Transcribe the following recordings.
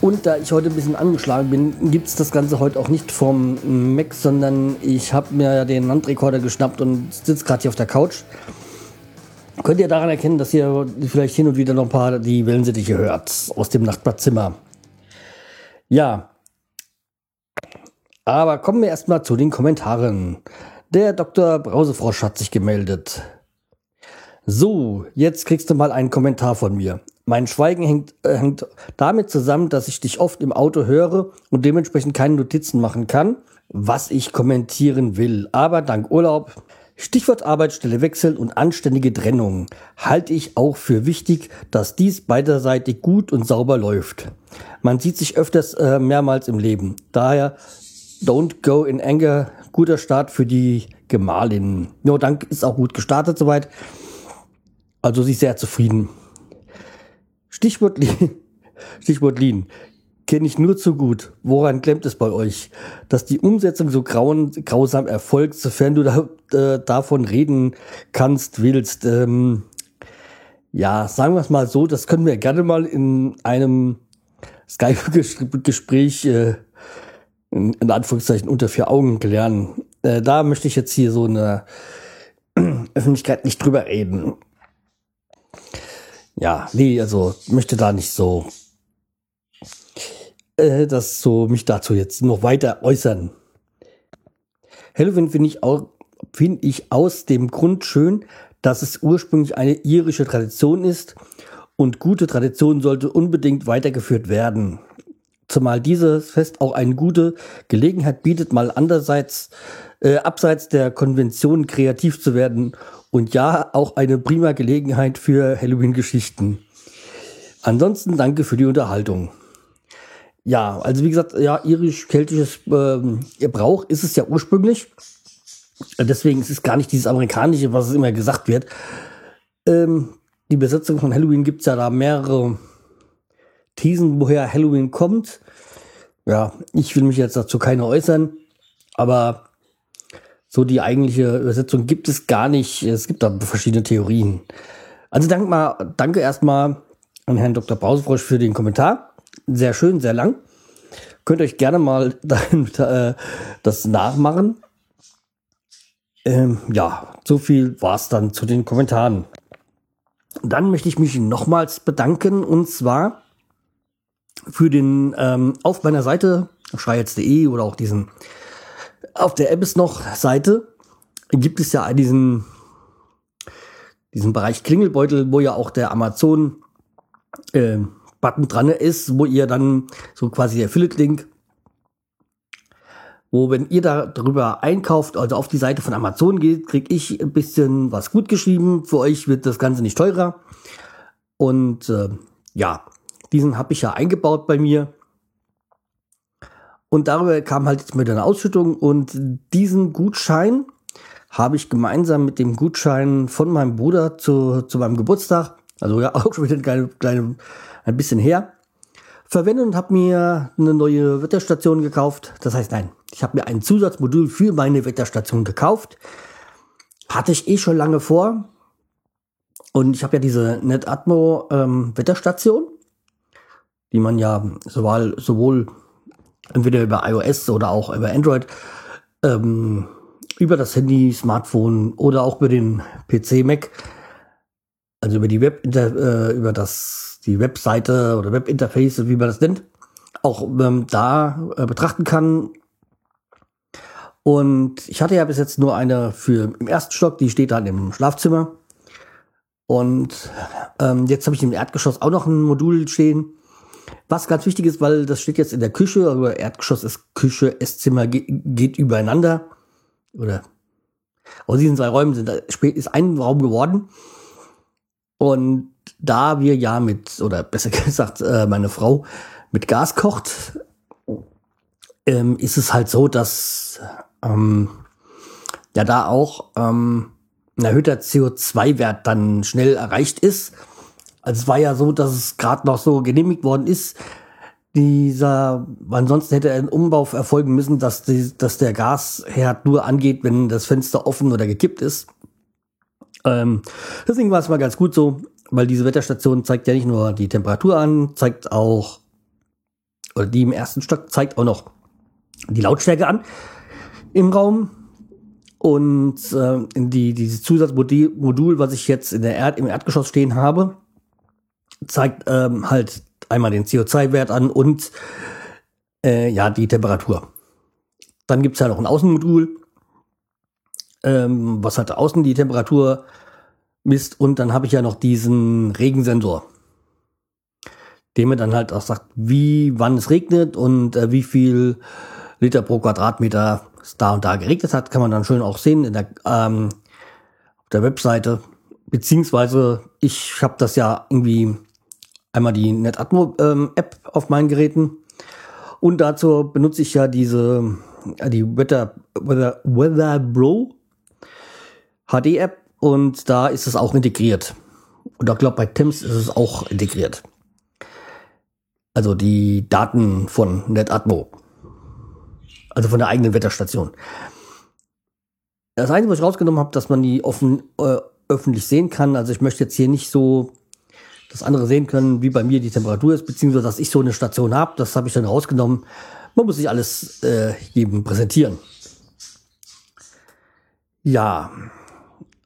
Und da ich heute ein bisschen angeschlagen bin, gibt es das Ganze heute auch nicht vom Mac, sondern ich habe mir den Handrekorder geschnappt und sitze gerade hier auf der Couch. Könnt ihr daran erkennen, dass ihr vielleicht hin und wieder noch ein paar die Wellensittiche hört aus dem Nachbarzimmer. Ja. Aber kommen wir erstmal zu den Kommentaren. Der Dr. Brausefrosch hat sich gemeldet. So, jetzt kriegst du mal einen Kommentar von mir. Mein Schweigen hängt, äh, hängt damit zusammen, dass ich dich oft im Auto höre und dementsprechend keine Notizen machen kann, was ich kommentieren will. Aber dank Urlaub Stichwort Arbeitsstelle wechseln und anständige Trennung halte ich auch für wichtig, dass dies beiderseitig gut und sauber läuft. Man sieht sich öfters äh, mehrmals im Leben. Daher don't go in anger. Guter Start für die Gemahlin. No, dank ist auch gut gestartet soweit. Also sie ist sehr zufrieden. Stichwort, Stichwort Lean kenne ich nur zu gut. Woran klemmt es bei euch? Dass die Umsetzung so grauen, grausam erfolgt, sofern du da, äh, davon reden kannst, willst. Ähm, ja, sagen wir es mal so, das können wir gerne mal in einem Skype-Gespräch äh, in, in, Anführungszeichen unter vier Augen klären. Äh, da möchte ich jetzt hier so in der Öffentlichkeit nicht drüber reden. Ja, nee, also möchte da nicht so äh, das so mich dazu jetzt noch weiter äußern. Halloween finde ich auch finde ich aus dem Grund schön, dass es ursprünglich eine irische Tradition ist und gute Tradition sollte unbedingt weitergeführt werden. Zumal dieses Fest auch eine gute Gelegenheit bietet, mal andererseits äh, abseits der Konvention kreativ zu werden und ja, auch eine prima Gelegenheit für Halloween-Geschichten. Ansonsten danke für die Unterhaltung. Ja, also wie gesagt, ja, irisch-keltisches ähm, Brauch ist es ja ursprünglich. Deswegen ist es gar nicht dieses amerikanische, was es immer gesagt wird. Ähm, die Besetzung von Halloween gibt es ja da mehrere Thesen, woher Halloween kommt. Ja, ich will mich jetzt dazu keine äußern, aber so die eigentliche Übersetzung gibt es gar nicht. Es gibt da verschiedene Theorien. Also danke mal, danke erstmal an Herrn Dr. Brausefrosch für den Kommentar sehr schön, sehr lang. Könnt euch gerne mal dahin, äh, das nachmachen. Ähm, ja, so viel war es dann zu den Kommentaren. Dann möchte ich mich nochmals bedanken und zwar für den ähm, auf meiner Seite schreihals.de oder auch diesen auf der App ist noch Seite gibt es ja diesen diesen Bereich Klingelbeutel, wo ja auch der Amazon äh, Button dran ist, wo ihr dann so quasi der Affiliate-Link, wo wenn ihr da drüber einkauft, also auf die Seite von Amazon geht, kriege ich ein bisschen was gut geschrieben. Für euch wird das Ganze nicht teurer. Und äh, ja, diesen habe ich ja eingebaut bei mir. Und darüber kam halt jetzt mit einer Ausschüttung und diesen Gutschein habe ich gemeinsam mit dem Gutschein von meinem Bruder zu, zu meinem Geburtstag, also ja auch schon wieder kleine, kleine ein bisschen her, verwendet und habe mir eine neue Wetterstation gekauft. Das heißt, nein, ich habe mir ein Zusatzmodul für meine Wetterstation gekauft. Hatte ich eh schon lange vor. Und ich habe ja diese NetAtmo ähm, Wetterstation, die man ja sowohl, sowohl entweder über iOS oder auch über Android ähm, über das Handy, Smartphone oder auch über den PC, Mac, also über die Web, äh, über das die Webseite oder Webinterface, wie man das nennt, auch ähm, da äh, betrachten kann. Und ich hatte ja bis jetzt nur eine für im ersten Stock, die steht dann im Schlafzimmer. Und ähm, jetzt habe ich im Erdgeschoss auch noch ein Modul stehen. Was ganz wichtig ist, weil das steht jetzt in der Küche, aber Erdgeschoss ist Küche, Esszimmer geht, geht übereinander. Oder aus diesen zwei Räumen sind, ist ein Raum geworden. Und da wir ja mit, oder besser gesagt, äh, meine Frau mit Gas kocht, ähm, ist es halt so, dass ähm, ja da auch ähm, ein erhöhter CO2-Wert dann schnell erreicht ist. Also es war ja so, dass es gerade noch so genehmigt worden ist. Dieser, ansonsten hätte ein Umbau erfolgen müssen, dass, die, dass der Gasherd nur angeht, wenn das Fenster offen oder gekippt ist. Ähm, deswegen war es mal ganz gut so, weil diese Wetterstation zeigt ja nicht nur die Temperatur an, zeigt auch, oder die im ersten Stock zeigt auch noch die Lautstärke an im Raum. Und äh, die, dieses Zusatzmodul, was ich jetzt in der Erd, im Erdgeschoss stehen habe, zeigt ähm, halt einmal den CO2-Wert an und äh, ja, die Temperatur. Dann gibt's ja noch ein Außenmodul, ähm, was halt außen die Temperatur misst. Und dann habe ich ja noch diesen Regensensor, der mir dann halt auch sagt, wie, wann es regnet und äh, wie viel Liter pro Quadratmeter es da und da geregnet hat, kann man dann schön auch sehen in der, ähm, auf der Webseite. Beziehungsweise ich habe das ja irgendwie einmal die NetAtmo ähm, auf meinen Geräten und dazu benutze ich ja diese äh, die Weather Weather Weather Bro HD App und da ist es auch integriert. Und ich glaube bei Thames ist es auch integriert. Also die Daten von NetAtmo. Also von der eigenen Wetterstation. Das Einzige, was ich rausgenommen habe, dass man die offen, äh, öffentlich sehen kann. Also ich möchte jetzt hier nicht so, dass andere sehen können, wie bei mir die Temperatur ist, beziehungsweise dass ich so eine Station habe. Das habe ich dann rausgenommen. Man muss sich alles äh, jedem präsentieren. Ja.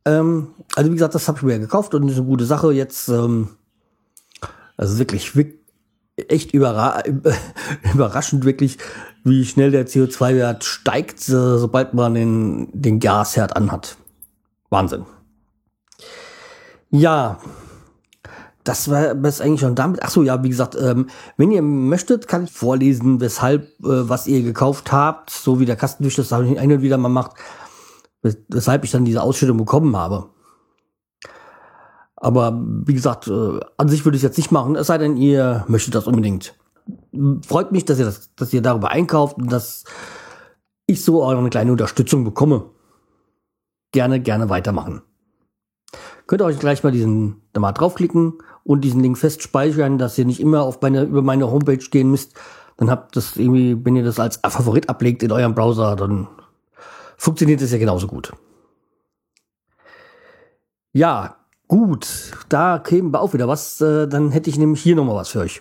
Ähm, also wie gesagt, das habe ich mir gekauft und ist eine gute Sache. Jetzt, ähm, also wirklich, wirklich echt überra überraschend wirklich, wie schnell der CO2-Wert steigt, äh, sobald man den, den Gasherd anhat. Wahnsinn. Ja, das war das eigentlich schon damit. Ach so, ja, wie gesagt, ähm, wenn ihr möchtet, kann ich vorlesen, weshalb, äh, was ihr gekauft habt, so wie der Kastenwisch das hin und wieder mal macht, weshalb ich dann diese Ausschüttung bekommen habe. Aber wie gesagt, äh, an sich würde ich es jetzt nicht machen, es sei denn, ihr möchtet das unbedingt. Freut mich, dass ihr, das, dass ihr darüber einkauft und dass ich so auch eine kleine Unterstützung bekomme. Gerne, gerne weitermachen. Könnt ihr euch gleich mal diesen da mal draufklicken und diesen Link festspeichern, dass ihr nicht immer auf meine, über meine Homepage gehen müsst. Dann habt das irgendwie, wenn ihr das als Favorit ablegt in eurem Browser, dann funktioniert es ja genauso gut. Ja, Gut, da kämen wir auch wieder was. Äh, dann hätte ich nämlich hier nochmal was für euch.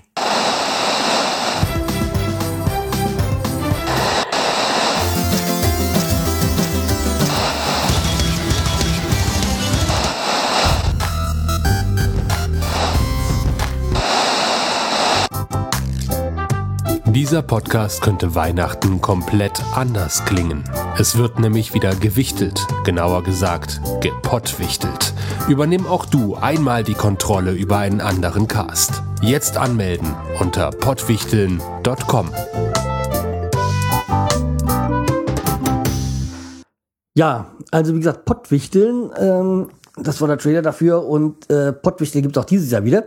Dieser Podcast könnte Weihnachten komplett anders klingen. Es wird nämlich wieder gewichtelt, genauer gesagt, gepottwichtelt. Übernimm auch du einmal die Kontrolle über einen anderen Cast. Jetzt anmelden unter pottwichteln.com. Ja, also wie gesagt, Pottwichteln, ähm, das war der Trailer dafür und äh, Pottwichteln gibt es auch dieses Jahr wieder.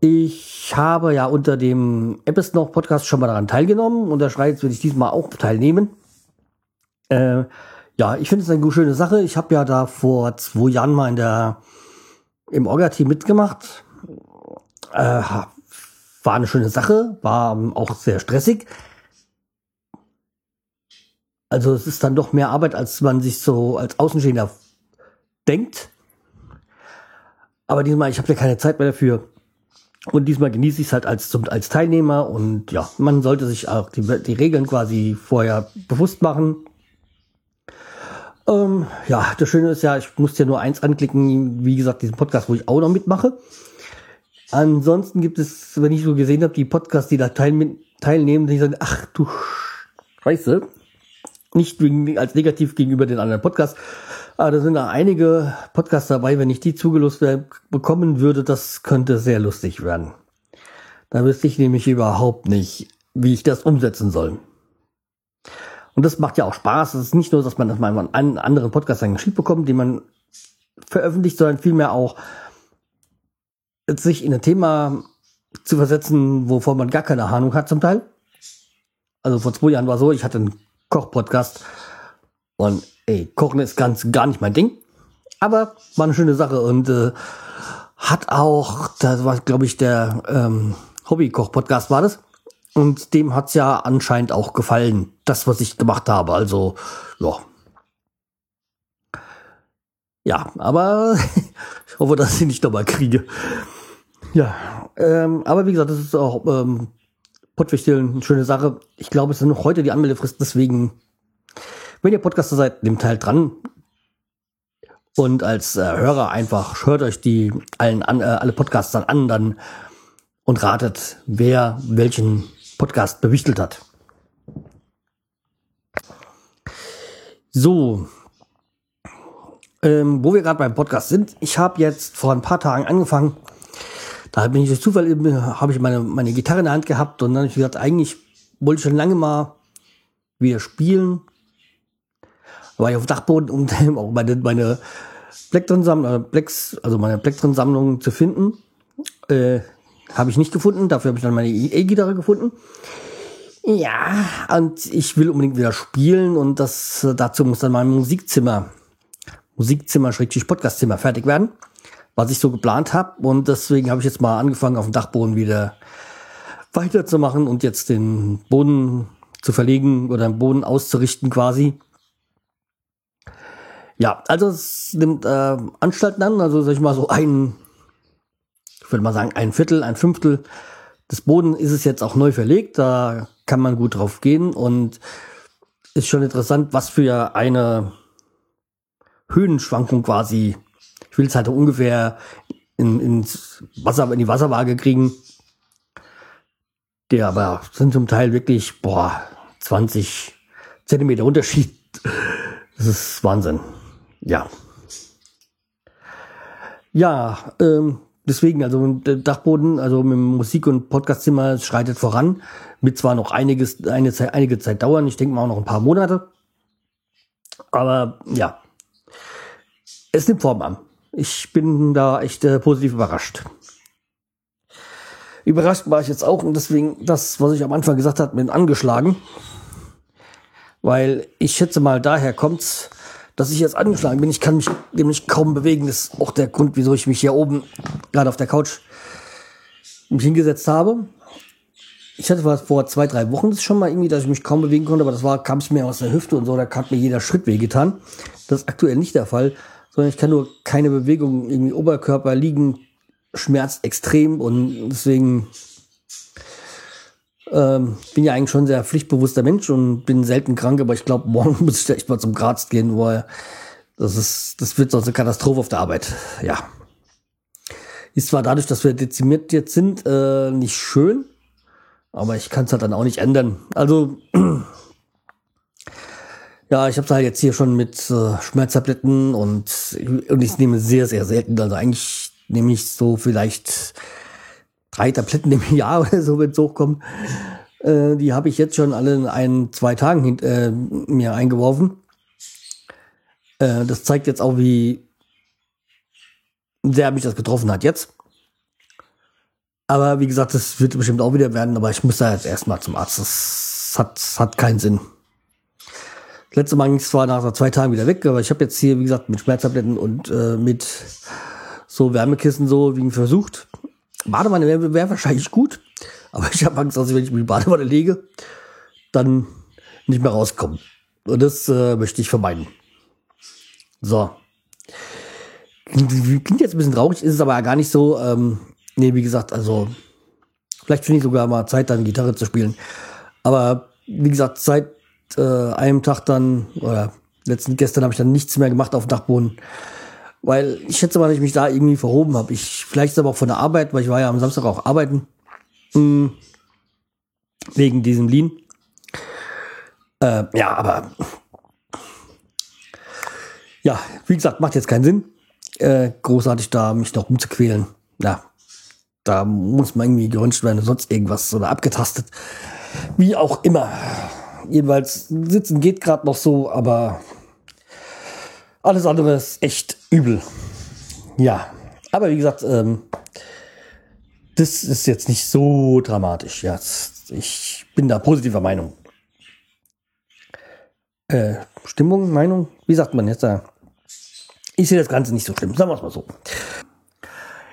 Ich habe ja unter dem Apps noch Podcast schon mal daran teilgenommen und der Schreiz will ich diesmal auch teilnehmen. Äh, ja, ich finde es eine schöne Sache. Ich habe ja da vor zwei Jahren mal in der im Orga-Team mitgemacht. Äh, war eine schöne Sache, war auch sehr stressig. Also es ist dann doch mehr Arbeit, als man sich so als Außenstehender denkt. Aber diesmal, ich habe ja keine Zeit mehr dafür. Und diesmal genieße ich es halt als, als Teilnehmer und ja, man sollte sich auch die, die Regeln quasi vorher bewusst machen. Ähm, ja, das Schöne ist ja, ich muss ja nur eins anklicken, wie gesagt, diesen Podcast, wo ich auch noch mitmache. Ansonsten gibt es, wenn ich so gesehen habe, die Podcasts, die da teil, teilnehmen, die sagen, ach du Scheiße, nicht wegen, als negativ gegenüber den anderen Podcasts, aber da sind da einige Podcasts dabei, wenn ich die zugelost bekommen würde, das könnte sehr lustig werden. Da wüsste ich nämlich überhaupt nicht, wie ich das umsetzen soll. Und das macht ja auch Spaß. Es ist nicht nur, dass man das mal in einen anderen Podcast geschickt bekommt, den man veröffentlicht, sondern vielmehr auch sich in ein Thema zu versetzen, wovon man gar keine Ahnung hat zum Teil. Also vor zwei Jahren war so, ich hatte ein Koch-Podcast. Und ey, Kochen ist ganz gar nicht mein Ding. Aber war eine schöne Sache und äh, hat auch, das war, glaube ich, der ähm, Hobby-Koch-Podcast war das. Und dem hat's ja anscheinend auch gefallen, das, was ich gemacht habe. Also, ja. Ja, aber ich hoffe, dass ich nicht nochmal kriege. Ja, ähm, aber wie gesagt, das ist auch ähm, Pottwichteln eine schöne Sache. Ich glaube, es ist noch heute die Anmeldefrist, deswegen, wenn ihr Podcaster seid, nehmt halt dran. Und als äh, Hörer einfach hört euch die allen an, äh, alle Podcasts dann an dann und ratet, wer welchen Podcast bewichtelt hat. So, ähm, wo wir gerade beim Podcast sind, ich habe jetzt vor ein paar Tagen angefangen, da bin ich durch Zufall, habe ich meine, meine Gitarre in der Hand gehabt und dann habe ich gesagt, eigentlich wollte ich schon lange mal wieder spielen. War ich auf dem Dachboden, um auch meine, meine Plektron-Sammlung, also meine Plektron-Sammlung zu finden. Äh, habe ich nicht gefunden, dafür habe ich dann meine E-Gitarre gefunden. Ja, und ich will unbedingt wieder spielen und das dazu muss dann mein Musikzimmer, Musikzimmer, Schrägstrich Podcastzimmer fertig werden was ich so geplant habe. Und deswegen habe ich jetzt mal angefangen, auf dem Dachboden wieder weiterzumachen und jetzt den Boden zu verlegen oder den Boden auszurichten quasi. Ja, also es nimmt äh, Anstalten an, also sag ich mal so ein, ich würde mal sagen ein Viertel, ein Fünftel des Boden ist es jetzt auch neu verlegt, da kann man gut drauf gehen und ist schon interessant, was für eine Höhenschwankung quasi will es halt ungefähr in, ins Wasser, in die Wasserwaage kriegen. Der aber sind zum Teil wirklich, boah, 20 Zentimeter Unterschied. Das ist Wahnsinn. Ja. Ja, ähm, deswegen, also der Dachboden, also mit Musik- und Podcastzimmer schreitet voran. Mit zwar noch einiges, eine Zeit, einige Zeit dauern, ich denke mal auch noch ein paar Monate. Aber ja, es nimmt Form an. Ich bin da echt äh, positiv überrascht. Überrascht war ich jetzt auch und deswegen das, was ich am Anfang gesagt habe, mit angeschlagen. Weil ich schätze mal, daher kommt's, dass ich jetzt angeschlagen bin. Ich kann mich nämlich kaum bewegen. Das ist auch der Grund, wieso ich mich hier oben gerade auf der Couch mich hingesetzt habe. Ich hatte vor zwei, drei Wochen das schon mal irgendwie, dass ich mich kaum bewegen konnte, aber das war, kam es mir aus der Hüfte und so, da hat mir jeder Schritt wehgetan. Das ist aktuell nicht der Fall sondern ich kann nur keine Bewegung, irgendwie Oberkörper liegen, schmerzt extrem und deswegen ähm, bin ja eigentlich schon sehr pflichtbewusster Mensch und bin selten krank, aber ich glaube, morgen muss ich da echt mal zum Arzt gehen, weil das ist, das wird sonst eine Katastrophe auf der Arbeit. Ja. Ist zwar dadurch, dass wir dezimiert jetzt sind, äh, nicht schön, aber ich kann es halt dann auch nicht ändern. Also ja, ich habe es halt jetzt hier schon mit äh, Schmerztabletten und, und ich nehme sehr, sehr selten. Also eigentlich nehme ich so vielleicht drei Tabletten im Jahr oder so, wenn es hochkommt. Äh, die habe ich jetzt schon alle in ein, zwei Tagen hint, äh, mir eingeworfen. Äh, das zeigt jetzt auch, wie sehr mich das getroffen hat jetzt. Aber wie gesagt, das wird bestimmt auch wieder werden, aber ich muss da jetzt erstmal zum Arzt. Das hat, hat keinen Sinn. Letzte Mal ging es zwar nach zwei Tagen wieder weg, aber ich habe jetzt hier, wie gesagt, mit Schmerztabletten und äh, mit so Wärmekissen so wie versucht. Badewanne wäre wär wahrscheinlich gut, aber ich habe Angst, dass ich, wenn ich mich in die Badewanne lege, dann nicht mehr rauskomme. Und das äh, möchte ich vermeiden. So. Klingt jetzt ein bisschen traurig, ist es aber gar nicht so. Ähm, nee, wie gesagt, also vielleicht finde ich sogar mal Zeit, dann Gitarre zu spielen. Aber wie gesagt, seit äh, einem Tag dann, oder letzten gestern habe ich dann nichts mehr gemacht auf dem Dachboden. Weil ich schätze mal, dass ich mich da irgendwie verhoben habe. Ich, vielleicht ist aber auch von der Arbeit, weil ich war ja am Samstag auch arbeiten. Mh, hm, wegen diesem Lean. Äh, ja, aber ja, wie gesagt, macht jetzt keinen Sinn, äh, großartig da mich noch umzuquälen. Ja, da muss man irgendwie geröntgt werden, sonst irgendwas oder abgetastet. Wie auch immer jedenfalls sitzen geht gerade noch so, aber alles andere ist echt übel. Ja, aber wie gesagt, ähm, das ist jetzt nicht so dramatisch. Ja, ich bin da positiver Meinung. äh, Stimmung, Meinung, wie sagt man jetzt da? Ich sehe das Ganze nicht so schlimm, sagen wir es mal so.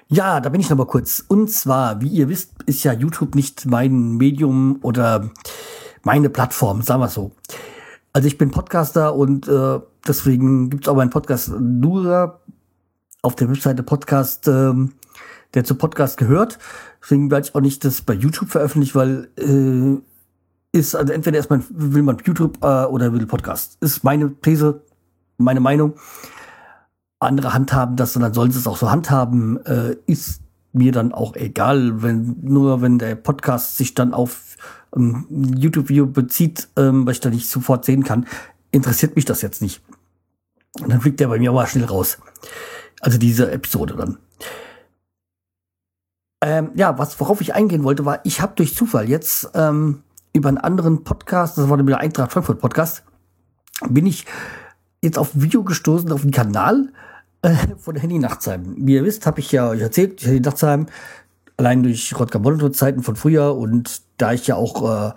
Ja, da bin ich noch mal kurz. Und zwar, wie ihr wisst, ist ja YouTube nicht mein Medium oder meine Plattform, sagen wir es so. Also ich bin Podcaster und äh, deswegen gibt es auch meinen Podcast nur auf der Webseite Podcast, ähm, der zu Podcast gehört. Deswegen werde ich auch nicht das bei YouTube veröffentlichen, weil äh, ist, also entweder ist man, will man YouTube äh, oder will Podcast. Ist meine These, meine Meinung. Andere handhaben das und dann sollen sie es auch so handhaben. Äh, ist mir dann auch egal, wenn nur wenn der Podcast sich dann auf ein YouTube-Video bezieht, ähm, was ich da nicht sofort sehen kann, interessiert mich das jetzt nicht. Und dann fliegt der bei mir aber schnell raus. Also diese Episode dann. Ähm, ja, was worauf ich eingehen wollte, war, ich habe durch Zufall jetzt ähm, über einen anderen Podcast, das war der Eintracht Frankfurt Podcast, bin ich jetzt auf Video gestoßen, auf einen Kanal äh, von Henny Nachtsheim. Wie ihr wisst, habe ich ja euch erzählt, Henny Nachtsheim, allein durch Rodger Monitor Zeiten von früher und da ich ja auch äh,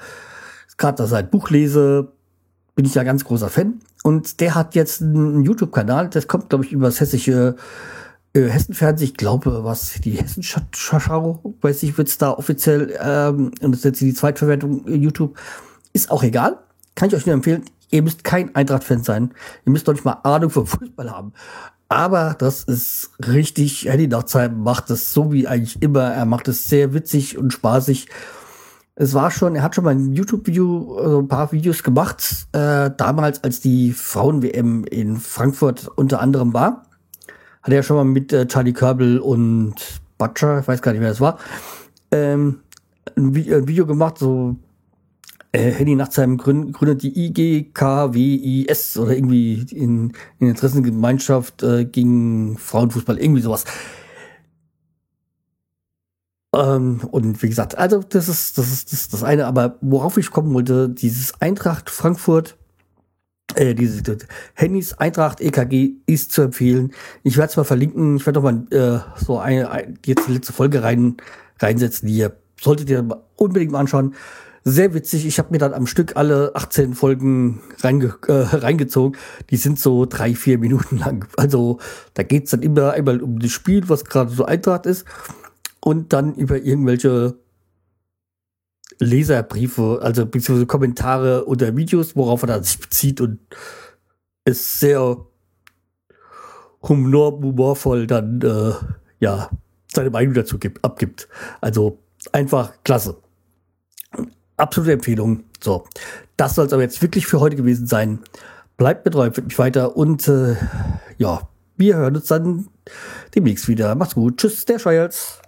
gerade sein Buch lese, bin ich ja ganz großer Fan. Und der hat jetzt einen YouTube-Kanal, das kommt, glaube ich, über das hessische äh, Hessenfernsehen, ich glaube, was die Hessenschau, weiß ich, wird's da offiziell, ähm, und das ist jetzt die Zweitverwertung äh, YouTube, ist auch egal. Kann ich euch nur empfehlen. Ihr müsst kein Eintracht-Fan sein. Ihr müsst doch nicht mal Ahnung vom Fußball haben. Aber das ist richtig. Eddie Nachtsheim macht es so wie eigentlich immer. Er macht es sehr witzig und spaßig. Es war schon, er hat schon mal ein YouTube-Video, also ein paar Videos gemacht, äh, damals, als die Frauen-WM in Frankfurt unter anderem war. Hat er schon mal mit äh, Charlie Körbel und Butcher, ich weiß gar nicht, wer das war, ähm, ein, Video gemacht, so äh, Henny nach seinem Gründ, gründet die IGKWIS oder irgendwie in, in Interessengemeinschaft äh, gegen Frauenfußball, irgendwie sowas. Ähm, und wie gesagt, also das ist, das ist das, ist das eine, aber worauf ich kommen wollte, dieses Eintracht Frankfurt, äh, diese Handys Eintracht EKG ist zu empfehlen. Ich werde es mal verlinken, ich werde doch mal äh, so eine, eine, jetzt die letzte Folge rein, reinsetzen, die ihr solltet ihr unbedingt mal anschauen. Sehr witzig. Ich habe mir dann am Stück alle 18 Folgen reinge äh, reingezogen. Die sind so drei, vier Minuten lang. Also da geht's dann immer einmal um das Spiel, was gerade so Eintracht ist und dann über irgendwelche Leserbriefe, also beziehungsweise Kommentare oder Videos, worauf er dann sich bezieht und ist sehr humor humorvoll dann äh, ja seine Meinung dazu gibt, abgibt. Also einfach klasse. Absolute Empfehlung. So, das soll es aber jetzt wirklich für heute gewesen sein. Bleibt mir treu, empfiehlt mich weiter und äh, ja, wir hören uns dann demnächst wieder. Macht's gut. Tschüss, der Scheuerz.